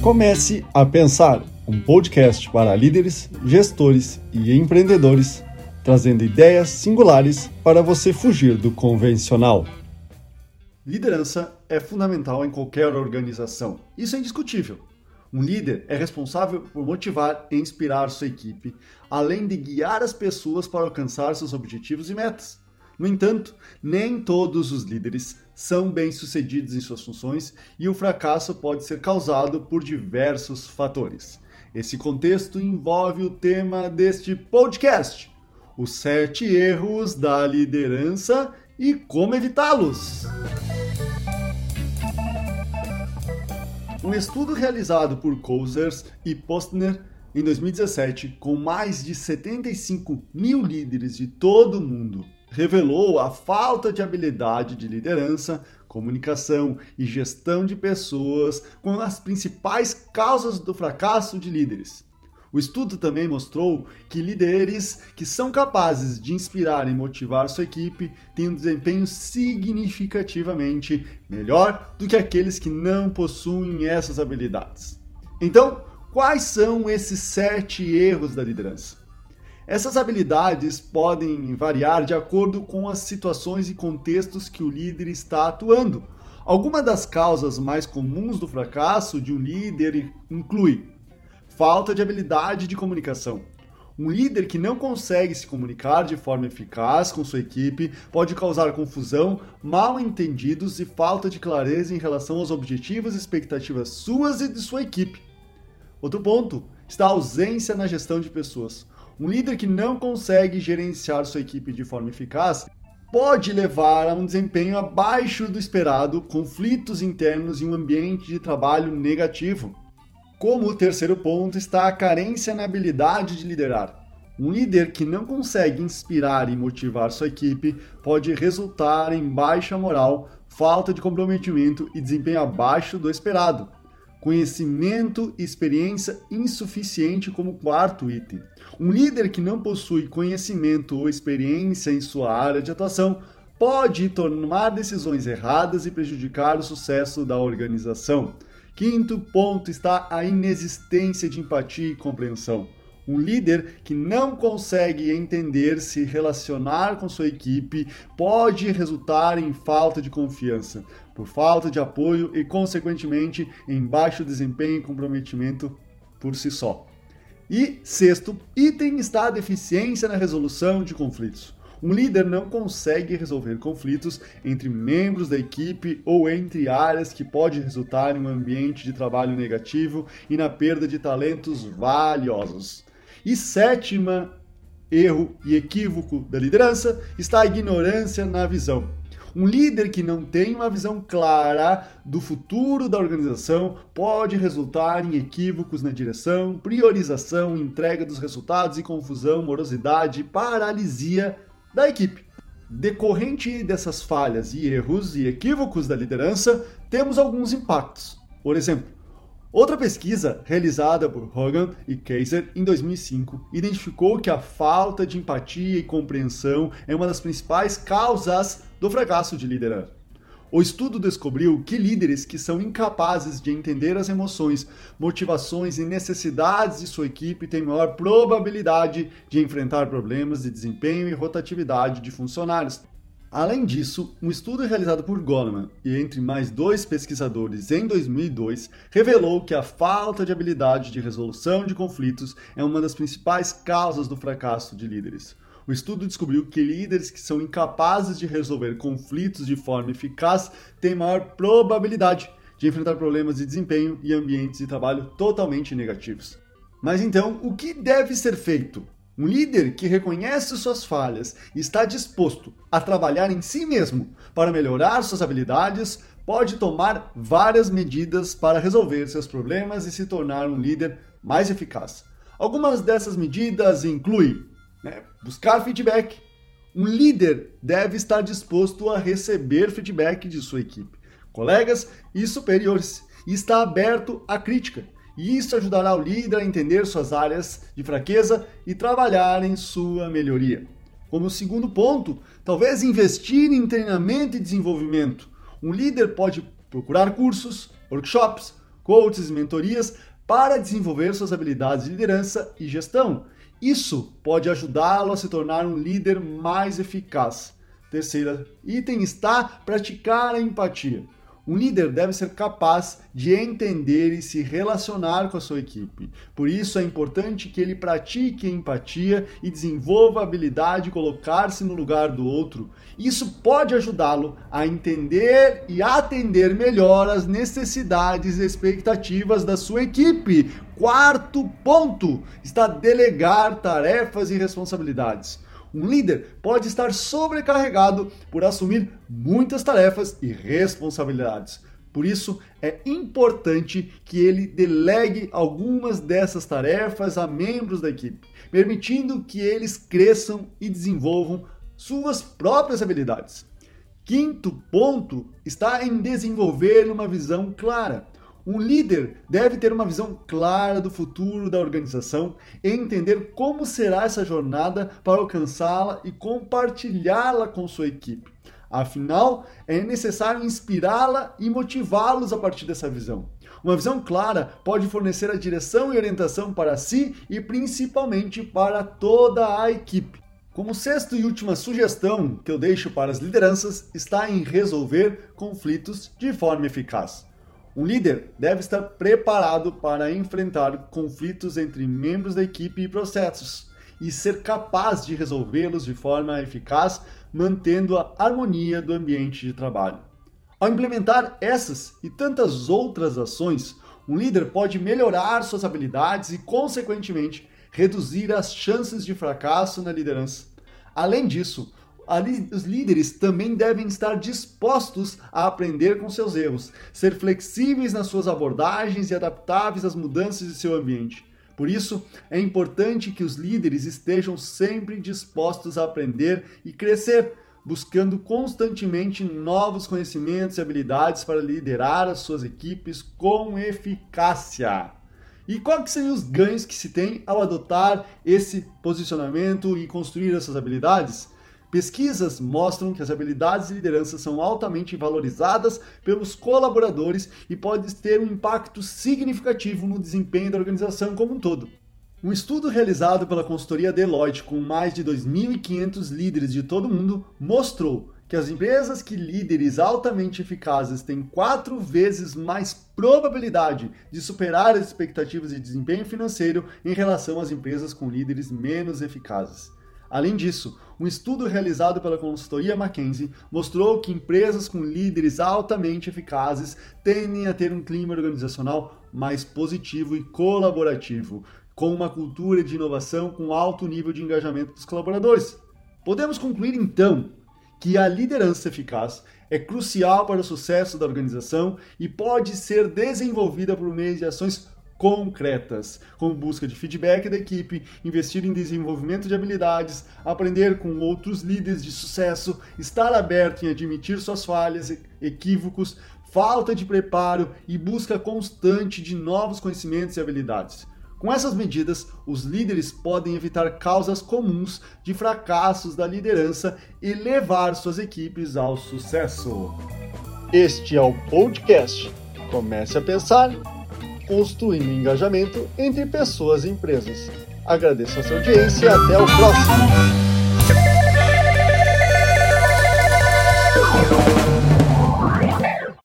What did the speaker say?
Comece a Pensar, um podcast para líderes, gestores e empreendedores, trazendo ideias singulares para você fugir do convencional. Liderança é fundamental em qualquer organização. Isso é indiscutível. Um líder é responsável por motivar e inspirar sua equipe, além de guiar as pessoas para alcançar seus objetivos e metas. No entanto, nem todos os líderes são bem-sucedidos em suas funções e o fracasso pode ser causado por diversos fatores. Esse contexto envolve o tema deste podcast: os sete erros da liderança e como evitá-los. Um estudo realizado por Cousers e Postner em 2017, com mais de 75 mil líderes de todo o mundo, revelou a falta de habilidade de liderança, comunicação e gestão de pessoas como as principais causas do fracasso de líderes. O estudo também mostrou que líderes que são capazes de inspirar e motivar sua equipe têm um desempenho significativamente melhor do que aqueles que não possuem essas habilidades. Então, quais são esses sete erros da liderança? Essas habilidades podem variar de acordo com as situações e contextos que o líder está atuando. Algumas das causas mais comuns do fracasso de um líder inclui falta de habilidade de comunicação. Um líder que não consegue se comunicar de forma eficaz com sua equipe pode causar confusão, mal entendidos e falta de clareza em relação aos objetivos e expectativas suas e de sua equipe. Outro ponto está a ausência na gestão de pessoas. Um líder que não consegue gerenciar sua equipe de forma eficaz pode levar a um desempenho abaixo do esperado, conflitos internos e um ambiente de trabalho negativo. Como terceiro ponto está a carência na habilidade de liderar. Um líder que não consegue inspirar e motivar sua equipe pode resultar em baixa moral, falta de comprometimento e desempenho abaixo do esperado conhecimento e experiência insuficiente como quarto item. Um líder que não possui conhecimento ou experiência em sua área de atuação pode tomar decisões erradas e prejudicar o sucesso da organização. Quinto ponto está a inexistência de empatia e compreensão. Um líder que não consegue entender se relacionar com sua equipe pode resultar em falta de confiança, por falta de apoio e, consequentemente, em baixo desempenho e comprometimento por si só. E sexto item está a deficiência na resolução de conflitos. Um líder não consegue resolver conflitos entre membros da equipe ou entre áreas que pode resultar em um ambiente de trabalho negativo e na perda de talentos valiosos. E sétima erro e equívoco da liderança está a ignorância na visão. Um líder que não tem uma visão clara do futuro da organização pode resultar em equívocos na direção, priorização, entrega dos resultados e confusão, morosidade paralisia da equipe. Decorrente dessas falhas e erros e equívocos da liderança, temos alguns impactos. Por exemplo, Outra pesquisa, realizada por Hogan e Kaiser em 2005, identificou que a falta de empatia e compreensão é uma das principais causas do fracasso de liderar. O estudo descobriu que líderes que são incapazes de entender as emoções, motivações e necessidades de sua equipe têm maior probabilidade de enfrentar problemas de desempenho e rotatividade de funcionários, Além disso, um estudo realizado por Goleman e entre mais dois pesquisadores em 2002 revelou que a falta de habilidade de resolução de conflitos é uma das principais causas do fracasso de líderes. O estudo descobriu que líderes que são incapazes de resolver conflitos de forma eficaz têm maior probabilidade de enfrentar problemas de desempenho e ambientes de trabalho totalmente negativos. Mas então, o que deve ser feito? Um líder que reconhece suas falhas e está disposto a trabalhar em si mesmo para melhorar suas habilidades pode tomar várias medidas para resolver seus problemas e se tornar um líder mais eficaz. Algumas dessas medidas incluem né, buscar feedback. Um líder deve estar disposto a receber feedback de sua equipe, colegas e superiores e está aberto à crítica e isso ajudará o líder a entender suas áreas de fraqueza e trabalhar em sua melhoria. Como segundo ponto, talvez investir em treinamento e desenvolvimento. Um líder pode procurar cursos, workshops, coaches e mentorias para desenvolver suas habilidades de liderança e gestão. Isso pode ajudá-lo a se tornar um líder mais eficaz. Terceiro item está praticar a empatia. Um líder deve ser capaz de entender e se relacionar com a sua equipe. Por isso é importante que ele pratique empatia e desenvolva a habilidade de colocar-se no lugar do outro. Isso pode ajudá-lo a entender e atender melhor as necessidades e expectativas da sua equipe. Quarto ponto está delegar tarefas e responsabilidades. Um líder pode estar sobrecarregado por assumir muitas tarefas e responsabilidades. Por isso, é importante que ele delegue algumas dessas tarefas a membros da equipe, permitindo que eles cresçam e desenvolvam suas próprias habilidades. Quinto ponto está em desenvolver uma visão clara. Um líder deve ter uma visão clara do futuro da organização e entender como será essa jornada para alcançá-la e compartilhá-la com sua equipe. Afinal, é necessário inspirá-la e motivá-los a partir dessa visão. Uma visão clara pode fornecer a direção e orientação para si e principalmente para toda a equipe. Como sexta e última sugestão que eu deixo para as lideranças está em resolver conflitos de forma eficaz. Um líder deve estar preparado para enfrentar conflitos entre membros da equipe e processos e ser capaz de resolvê-los de forma eficaz, mantendo a harmonia do ambiente de trabalho. Ao implementar essas e tantas outras ações, um líder pode melhorar suas habilidades e, consequentemente, reduzir as chances de fracasso na liderança. Além disso, os líderes também devem estar dispostos a aprender com seus erros, ser flexíveis nas suas abordagens e adaptáveis às mudanças de seu ambiente. Por isso, é importante que os líderes estejam sempre dispostos a aprender e crescer, buscando constantemente novos conhecimentos e habilidades para liderar as suas equipes com eficácia. E quais seriam os ganhos que se tem ao adotar esse posicionamento e construir essas habilidades? Pesquisas mostram que as habilidades de liderança são altamente valorizadas pelos colaboradores e podem ter um impacto significativo no desempenho da organização como um todo. Um estudo realizado pela consultoria Deloitte com mais de 2.500 líderes de todo o mundo mostrou que as empresas que líderes altamente eficazes têm quatro vezes mais probabilidade de superar as expectativas de desempenho financeiro em relação às empresas com líderes menos eficazes. Além disso, um estudo realizado pela consultoria McKinsey mostrou que empresas com líderes altamente eficazes tendem a ter um clima organizacional mais positivo e colaborativo, com uma cultura de inovação com alto nível de engajamento dos colaboradores. Podemos concluir então que a liderança eficaz é crucial para o sucesso da organização e pode ser desenvolvida por meio de ações concretas, como busca de feedback da equipe, investir em desenvolvimento de habilidades, aprender com outros líderes de sucesso, estar aberto em admitir suas falhas, equívocos, falta de preparo e busca constante de novos conhecimentos e habilidades. Com essas medidas, os líderes podem evitar causas comuns de fracassos da liderança e levar suas equipes ao sucesso. Este é o podcast. Comece a pensar construindo engajamento entre pessoas e empresas. Agradeço a sua audiência e até o próximo.